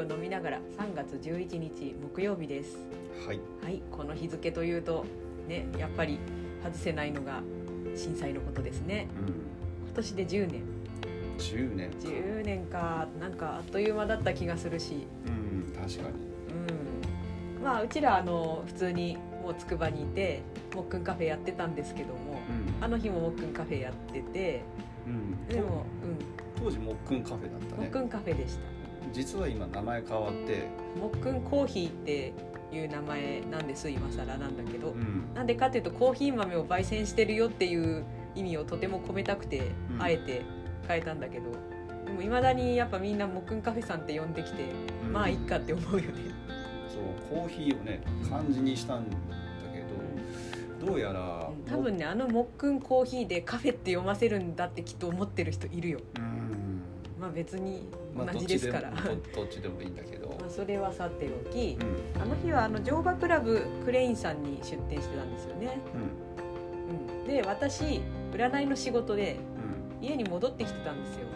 ーを飲みながら3月11日木曜日です。はい。はいこの日付というとねやっぱり外せないのが震災のことですね。うん。今年で10年。10年10年か。なんかあっという間だった気がするし。うん確かに。うん。まあうちらあの普通にもうつくばにいてもっくんカフェやってたんですけどもうん。あの日ももっくんカフェやっててうん。でも当時もっくんカフェだったね。うんもっくんカフェでした実は今名前変わって。もっくんコーヒーっていう名前なんです今更なんだけど、うん。なんでかっていうとコーヒー豆を焙煎してるよっていう意味をとても込めたくて、うん。あえて変えたんだけど。でもいまだにやっぱみんなもっくんカフェさんって呼んできて、うん。まあいっかって思うよね。そうコーヒーをね漢字にしたんだけどどうやら多分ねあのもっくんコーヒーでカフェって読ませるんだってきっと思ってる人いるよ。うん。まあ別にまあ同じですから、どっちでもいいんだけど。まあそれはさておきう、ん。あの日はあの乗馬クラブクレインさんに出店してたんですよね、うん。うん、で私占いの仕事でうん。家に戻ってきてたんですよ、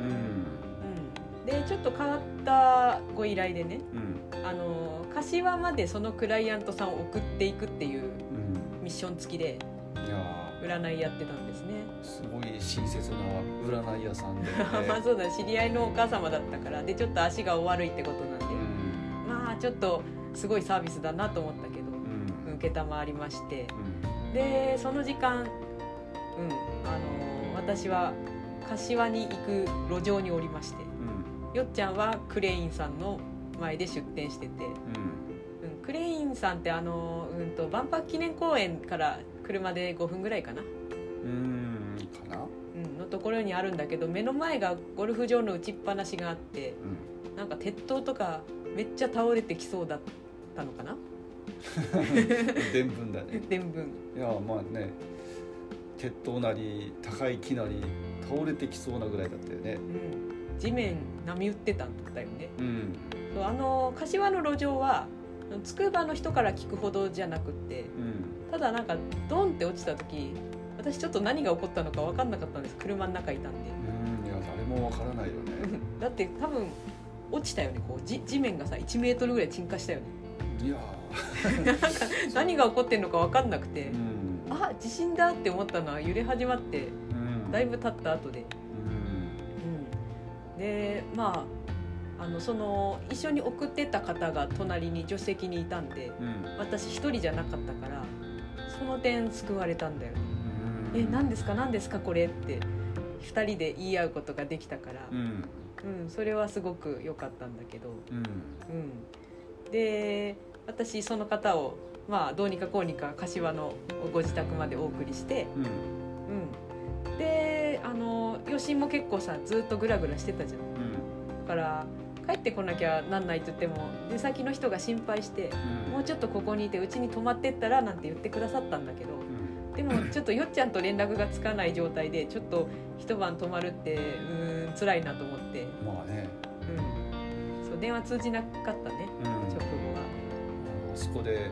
うん。うん、でちょっと変わったご依頼でねうん。あの柏までそのクライアントさんを送っていくっていううん。ミッション付きで。いや占いやってたんですね。ーすごい親切な占い屋さんで、ね まあそうだ知り合いのお母様だったからでちょっと足がお悪いってことなんで、うん。まあちょっとすごいサービスだなと思ったけどうん。承りまして。うん。でその時間、うん、あの私は柏に行く路上におりまして。うん。よっちゃんはクレインさんの前で出店してて、うん。うん、クレインさんってあの、うん、と万博記念公園から車で5分ぐらいかな、うんかな。うん、のところにあるんだけど目の前がゴルフ場の打ちっぱなしがあってうん。なんか鉄塔とかめっちゃ倒れてきそうだったのかな。伝聞だね。伝聞。いやまあね鉄塔なり高い木なり倒れてきそうなぐらいだったよね。うん、地面波打ってたんだよね。うん。そうあの柏の路上はつくばの人から聞くほどじゃなくってうんただなんかドンって落ちた時私ちょっと何が起こったのか分かんなかったんです。車の中いたんで。うんいや誰もわからないよね。だって多分落ちたよね。こうじ地面がさ1メートルぐらい沈下したよね。いや 何が起こってんのか分かんなくて。ーうん。あ地震だって思ったのは揺れ始まってうん。だいぶ経った後で、うん。うん、でまああのその一緒に送ってた方が隣に助手席にいたんでうん。私一人じゃなかったからその点救われたんだよ。ねうん。え何ですか？何ですか？これって。2人で言い合うことができたから。う、ん。うん、それはすごく良かったんだけど、うん。うん、で私その方を、まあ、どうにかこうにか柏のご自宅までお送りして、うん。うん、であの余震も結構さずっとグラグラしてたじゃん。うん。だから帰ってこなきゃなんないって言っても出先の人が心配してうん。もうちょっとここにいてうちに泊まってったらなんて言ってくださったんだけどうん。でもちょっとよっちゃんと連絡がつかない状態でちょっと一晩泊まるってうーん辛いなと思って、まあね。うん、そう電話通じなかったねうん。直後は。あそこで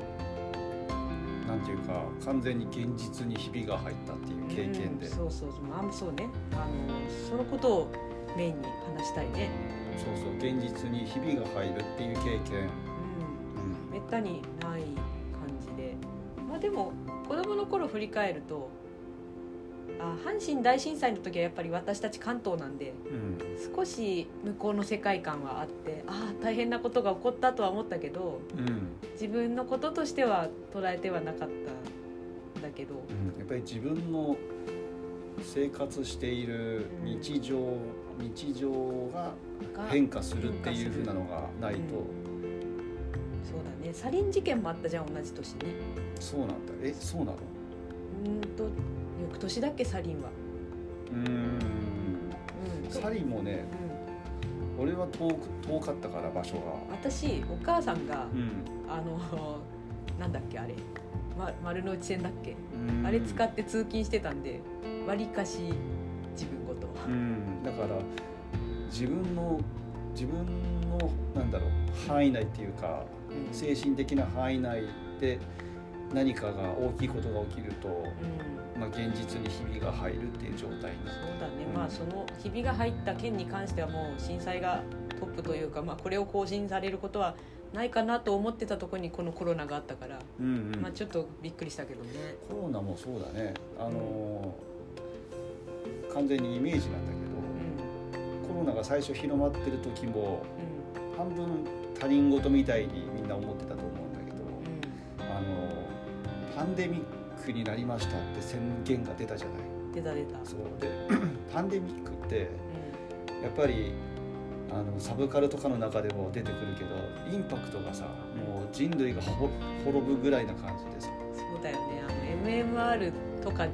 なんていうか完全に現実にひびが入ったっていう経験で、うん。そうそうそうそう。まあそうね。あのそのことをメインに話したいね、そう現実にひびが入るっていう経験、うん、うん。めったにない感じで。まあでも子供の頃振り返るとあ阪神大震災の時はやっぱり私たち関東なんでうん。少し向こうの世界観はあってああ大変なことが起こったとは思ったけどうん。自分のこととしては捉えてはなかったんだけど、うん。やっぱり自分の生活している日常、日常がが変化するっていうふうなのがないと、そうだね。サリン事件もあったじゃん同じ年にそうなんだ。えそうなの？うーんと翌年だっけサリンは。うーん。うん。サリンもねうん。俺は遠く遠かったから場所が。私お母さんがうん。あのなんだっけあれ、ま、丸の内線だっけ。うん。あれ使って通勤してたんでわりかし自分ごと。うん。だから自分の自分のなんだろう範囲内っていうかうん。精神的な範囲内で何かが大きいことが起きると、うん。まあ、現実にひびが入るっていう状態に。そうだね、うん。まあそのひびが入った件に関してはもう震災がトップというか、まあ、これを更新されることはないかなと思ってたところにこのコロナがあったから、うんうん。まあ、ちょっとびっくりしたけどね。コロナもそうだね。あのー完全にイメージなんだけうん。どコロナが最初広まってる時もう半分他人事みたいにみんな思ってたと思うんだけどん。あのパンデミックになりましたって宣言が出たじゃない。うん、出た出た。そう。で パンデミックってうやっぱりあのサブカルとかの中でも出てくるけどインパクトがさもう人類がほ滅ぶぐらいな感じでさ。ん、そうだよね。あの MMR とか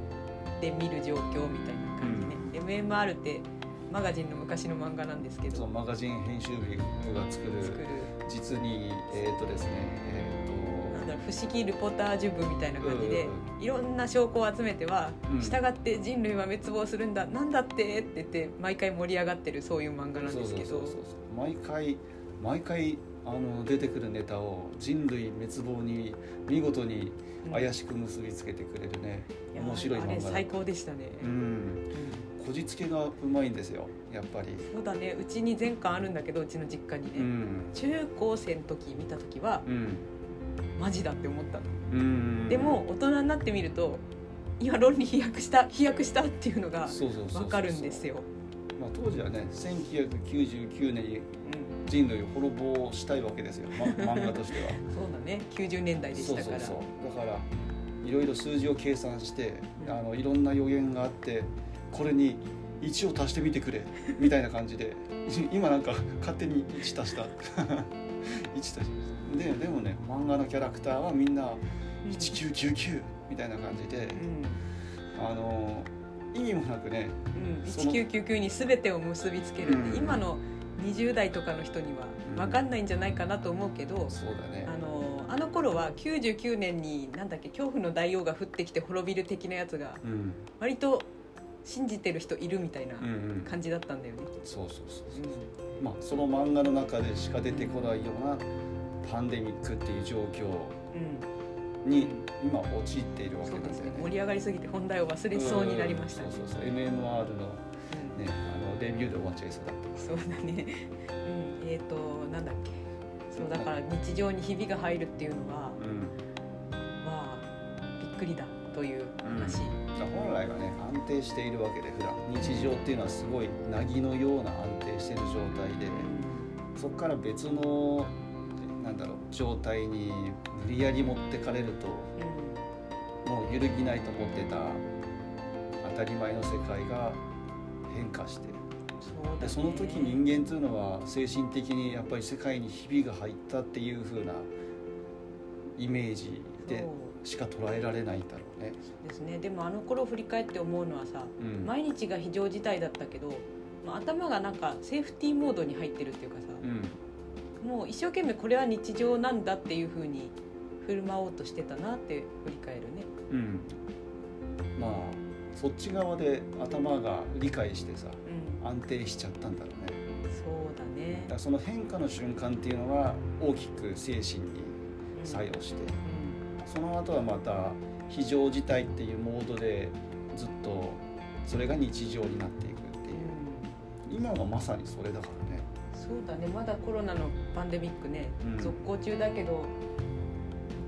で見る状況みたいな MMR ってマガジンの昔の漫画なんですけど。マガジン編集部が作る作る。実にえっ、とですねえなんだろう不思議ルポタージュ部みたいな感じで、うんいろんな証拠を集めては、うん。従って人類は滅亡するんだなんだってって言って毎回盛り上がってるそういう漫画なんですけど。毎回毎回あの出てくるネタを人類滅亡に見事にうん。怪しく結びつけてくれるね、いや面白い漫画だ最高でしたね、うん。うんこじつけがうまいんですよやっぱりそうだねうちに全巻あるんだけどうちの実家にね、うん中高生の時見た時はうんマジだって思ったの、うんでも大人になってみると今論理飛躍した飛躍したっていうのがそうそうそうそう分かるんですよ、まあ、当時はね1999年に、人類を滅ぼしたいわけですよ、ま、漫画としてはそうだね90年代でしたからそうそうそうだからいろいろ数字を計算してうんあのいろんな予言があってこれに1を足してみてくれみたいな感じで 今なんか勝手に1足した。1足しででもね漫画のキャラクターはみんなうん1999みたいな感じであの意味もなくねうん。うん、その1999に全てを結びつける。って、うん。今の20代とかの人には分かんないんじゃないかなと思うけど、そうだね。あのあの頃は99年になんだっけ恐怖の大王が降ってきて滅びる的なやつがうん。割と信じてる人いるみたいなうんうん感じだったんだよね。そうそうそうそううんまあその漫画の中でしか出てこないようなパンデミックっていう状況うんに今陥っているわけなんだよね。ね盛り上がりすぎて本題を忘れそうになりましたねうん。そうそうそう MMR のねうんあのレビューで終わっちゃいそうだった。そうだね。うん、えっ、となんだっけ。そうだから日常にひびが入るっていうのはうん。まあびっくりだという話。だから本来はね安定しているわけで普段。日常っていうのはすごい凪のような安定している状態でそこから別のなんだろう状態に無理やり持ってかれるとうん。もう揺るぎないと思ってた当たり前の世界が変化して。そでその時人間というのは精神的にやっぱり世界にひびが入ったっていう風なイメージでしか捉えられないんだろうね。ですね。でもあの頃を振り返って思うのはさ、うん。毎日が非常事態だったけど、まあ、頭がなんかセーフティーモードに入ってるっていうかさ、うん。もう一生懸命これは日常なんだっていう風に振る舞おうとしてたなって振り返るね。うん、まあそっち側で頭が理解してさうん、安定しちゃったんだろうね。そうだね。だその変化の瞬間っていうのは大きく精神に作用してその後はまた非常事態っていうモードでずっとそれが日常になっていくっていう。今はまさにそれだからね。そうだね。まだコロナのパンデミックね、うん。続行中だけど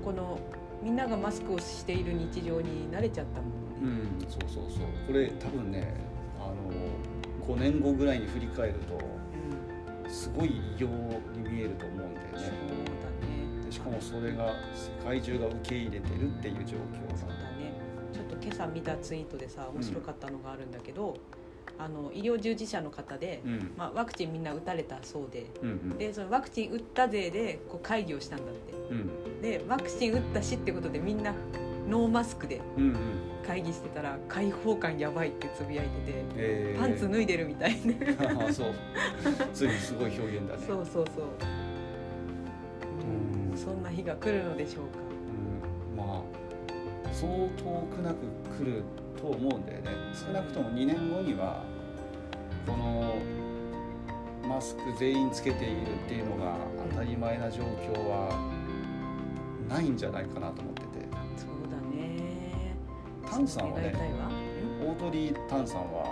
このみんながマスクをしている日常に慣れちゃったもんね、うんそうそうそう。これ多分ねあの5年後ぐらいに振り返るうん。とすごい異様に見えると思うんだよねしかもそれが世界中が受け入れてるっていう状況が。そうだね。ちょっと今朝見たツイートでさ面白かったのがあるんだけど、あの医療従事者の方で、うん。まあ、ワクチンみんな打たれたそうでうんうん。でそのワクチン打った勢でこう会議をしたんだって。うん。でワクチン打ったしってことでみんなノーマスクでうんうん。会議してたら開放感やばいってつぶやいててえー。パンツ脱いでるみたいね ああそう。ついにすごい表現だね。そうそうそう、日が来るのでしょうか。うん。まあそう遠くなく来ると思うんだよね。少なくとも2年後にはこのマスク全員つけているっていうのが当たり前な状況はないんじゃないかなと思ってて。そうだね。タンさんはねオードリー・タンさんは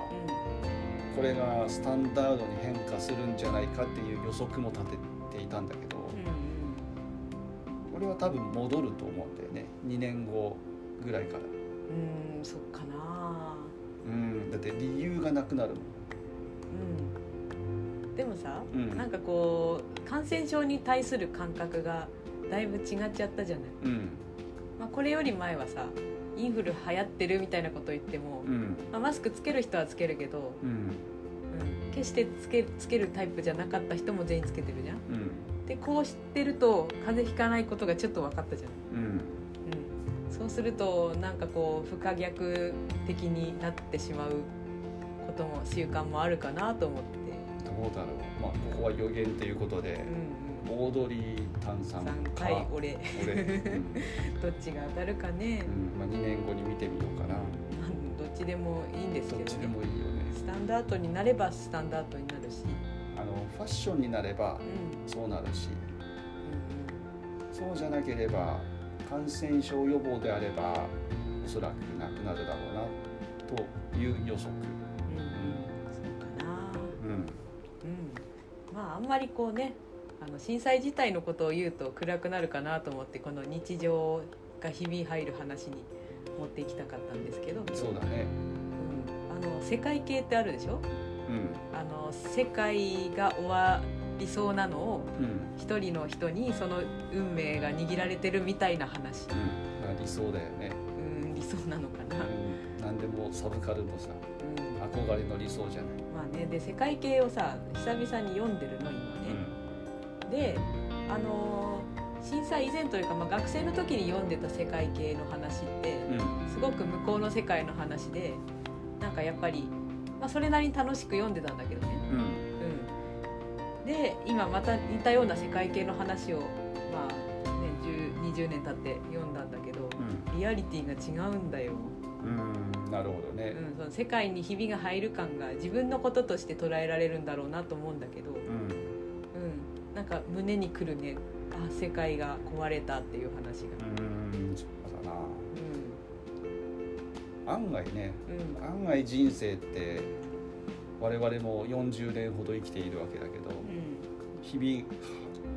うこれがスタンダードに変化するんじゃないかっていう予測も立てていたんだけど、うんこれは多分戻ると思うんだよね。2年後ぐらいから。うんうんそっかな。うんだって理由がなくなるもん。うん。でもさ、うん。なんかこう感染症に対する感覚がだいぶ違っちゃったじゃない、うん。まあ、これより前はさインフル流行ってるみたいなこと言っても、うん。まあ、マスクつける人はつけるけど、うん。うん、決してつけつけるタイプじゃなかった人も全員つけてるじゃん。うんでこうしてると風邪ひかないことがちょっと分かったじゃん、うん。うん、そうするとなんかこう不可逆的になってしまうことも習慣もあるかなと思って。どうだろう。まあここは予言ということでうんうん。オードリー炭酸3か。回俺。俺、うん。どっちが当たるかね、うん。まあ、2年後に見てみようかな。まあどっちでもいいんですどっちでけどねもいいよね。スタンダードになればスタンダードになるし、ァッションになればうん。そうなるし。うんそうじゃなければ感染症予防であればおそらくなくなるだろうなという予測、まああんまりこうねあの震災自体のことを言うと暗くなるかなと思ってこの日常が日々入る話に持っていきたかったんですけど、そうだね。うん、あの世界系ってあるでしょ？うんあの世界が終わりそうなのをうん。一人の人にその運命が握られてるみたいな話、うん。まあ理想だよね、うん、理想なのかな、うん、何でもサブカルのさうん、憧れの理想じゃない、まあねで世界系をさ久々に読んでるの今ね、であのー震災以前というか、まあ、学生の時に読んでた世界系の話ってすごく向こうの世界の話でなんかやっぱり、まあ、それなりに楽しく読んでたんだけどね、うん。うん、で今また似たような世界系の話を、まあね、10 20年経って読んだんだけどリアリティが違うんだよ、うん、うん、なるほどね。うん、その世界にひびが入る感が自分のこととして捉えられるんだろうなと思うんだけど、うん。うん、なんか胸にくるね。あ世界が壊れたっていう話が、うんそうだな。う案外ねんうん。案外人生って我々も40年ほど生きているわけだけど日々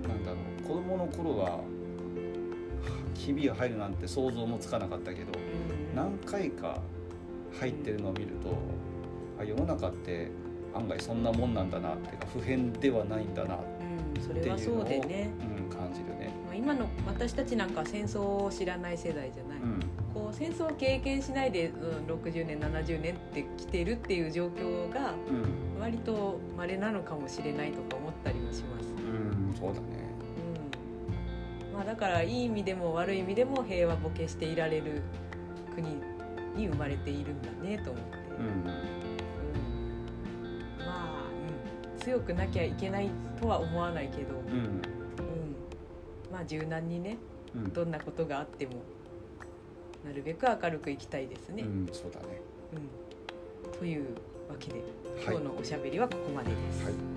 なんだろう子供の頃は日々が入るなんて想像もつかなかったけどうん。何回か入ってるのを見るとあ世の中って案外そんなもんなんだなっていうか普遍ではないんだなっていうのをれはそうでね、うん、感じるね。まあ、今の私たちなんかは戦争を知らない世代じゃない、うんこう戦争を経験しないで、うん、60年70年って来てるっていう状況がうん。割と稀なのかもしれないとか思ったりもします、うん、そうだね。うん。まあ、だからいい意味でも悪い意味でも平和ボケしていられる国に生まれているんだねと思って、うん。うん。まあ、うん、強くなきゃいけないとは思わないけど、うん。うん、まあ柔軟にねうん。どんなことがあってもなるべく明るくいきたいですね。うん、そうだね。うんというわけではい今日のおしゃべりはここまでです。はい